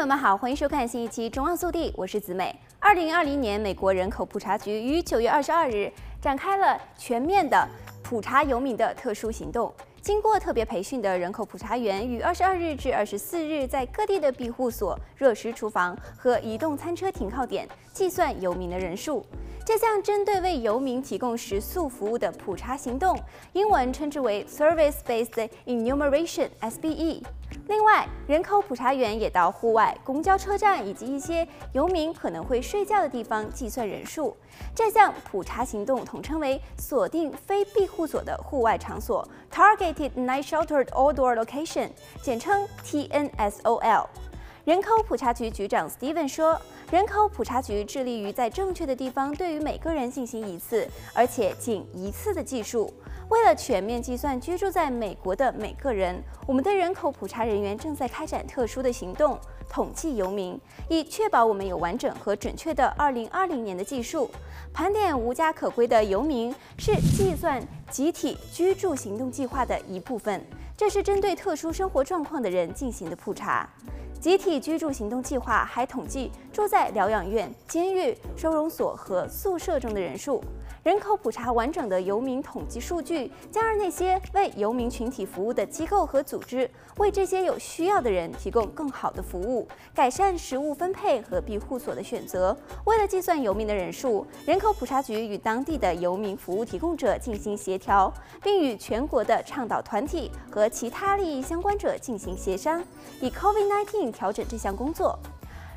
朋友们好，欢迎收看新一期《中澳速递》，我是子美。二零二零年，美国人口普查局于九月二十二日展开了全面的普查游民的特殊行动。经过特别培训的人口普查员，于二十二日至二十四日，在各地的庇护所、热食厨房和移动餐车停靠点计算游民的人数。这项针对为游民提供食宿服务的普查行动，英文称之为 Service-Based Enumeration（SBE）。另外，人口普查员也到户外、公交车站以及一些游民可能会睡觉的地方计算人数。这项普查行动统称为锁定非庇护所的户外场所 （Targeted Night Sheltered Outdoor Location），简称 TNSOL。人口普查局局长 Steven 说：“人口普查局致力于在正确的地方对于每个人进行一次，而且仅一次的计数。”为了全面计算居住在美国的每个人，我们的人口普查人员正在开展特殊的行动，统计游民，以确保我们有完整和准确的2020年的计数。盘点无家可归的游民是计算集体居住行动计划的一部分，这是针对特殊生活状况的人进行的普查。集体居住行动计划还统计住在疗养院、监狱、收容所和宿舍中的人数。人口普查完整的游民统计数据，将让那些为游民群体服务的机构和组织为这些有需要的人提供更好的服务，改善食物分配和庇护所的选择。为了计算游民的人数，人口普查局与当地的游民服务提供者进行协调，并与全国的倡导团体和其他利益相关者进行协商，以 COVID-19 调整这项工作。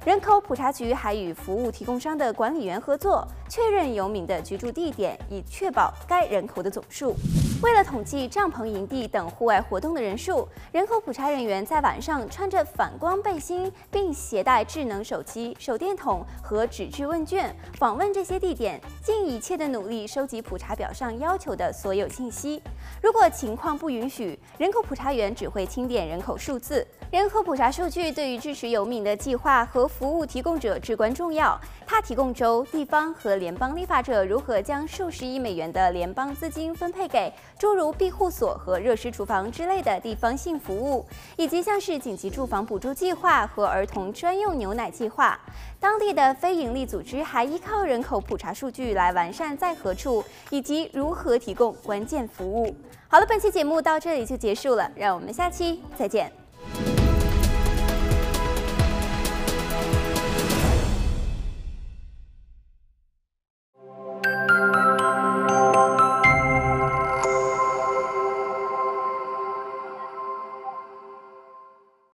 人口普查局还与服务提供商的管理员合作，确认游民的居住地点，以确保该人口的总数。为了统计帐篷营地等户外活动的人数，人口普查人员在晚上穿着反光背心，并携带智能手机、手电筒和纸质问卷，访问这些地点，尽一切的努力收集普查表上要求的所有信息。如果情况不允许，人口普查员只会清点人口数字。人口普查数据对于支持游民的计划和服务提供者至关重要。它提供州、地方和联邦立法者如何将数十亿美元的联邦资金分配给诸如庇护所和热食厨房之类的地方性服务，以及像是紧急住房补助计划和儿童专用牛奶计划。当地的非营利组织还依靠人口普查数据来完善在何处以及如何提供关键服务。好了，本期节目到这里就结束了，让我们下期再见。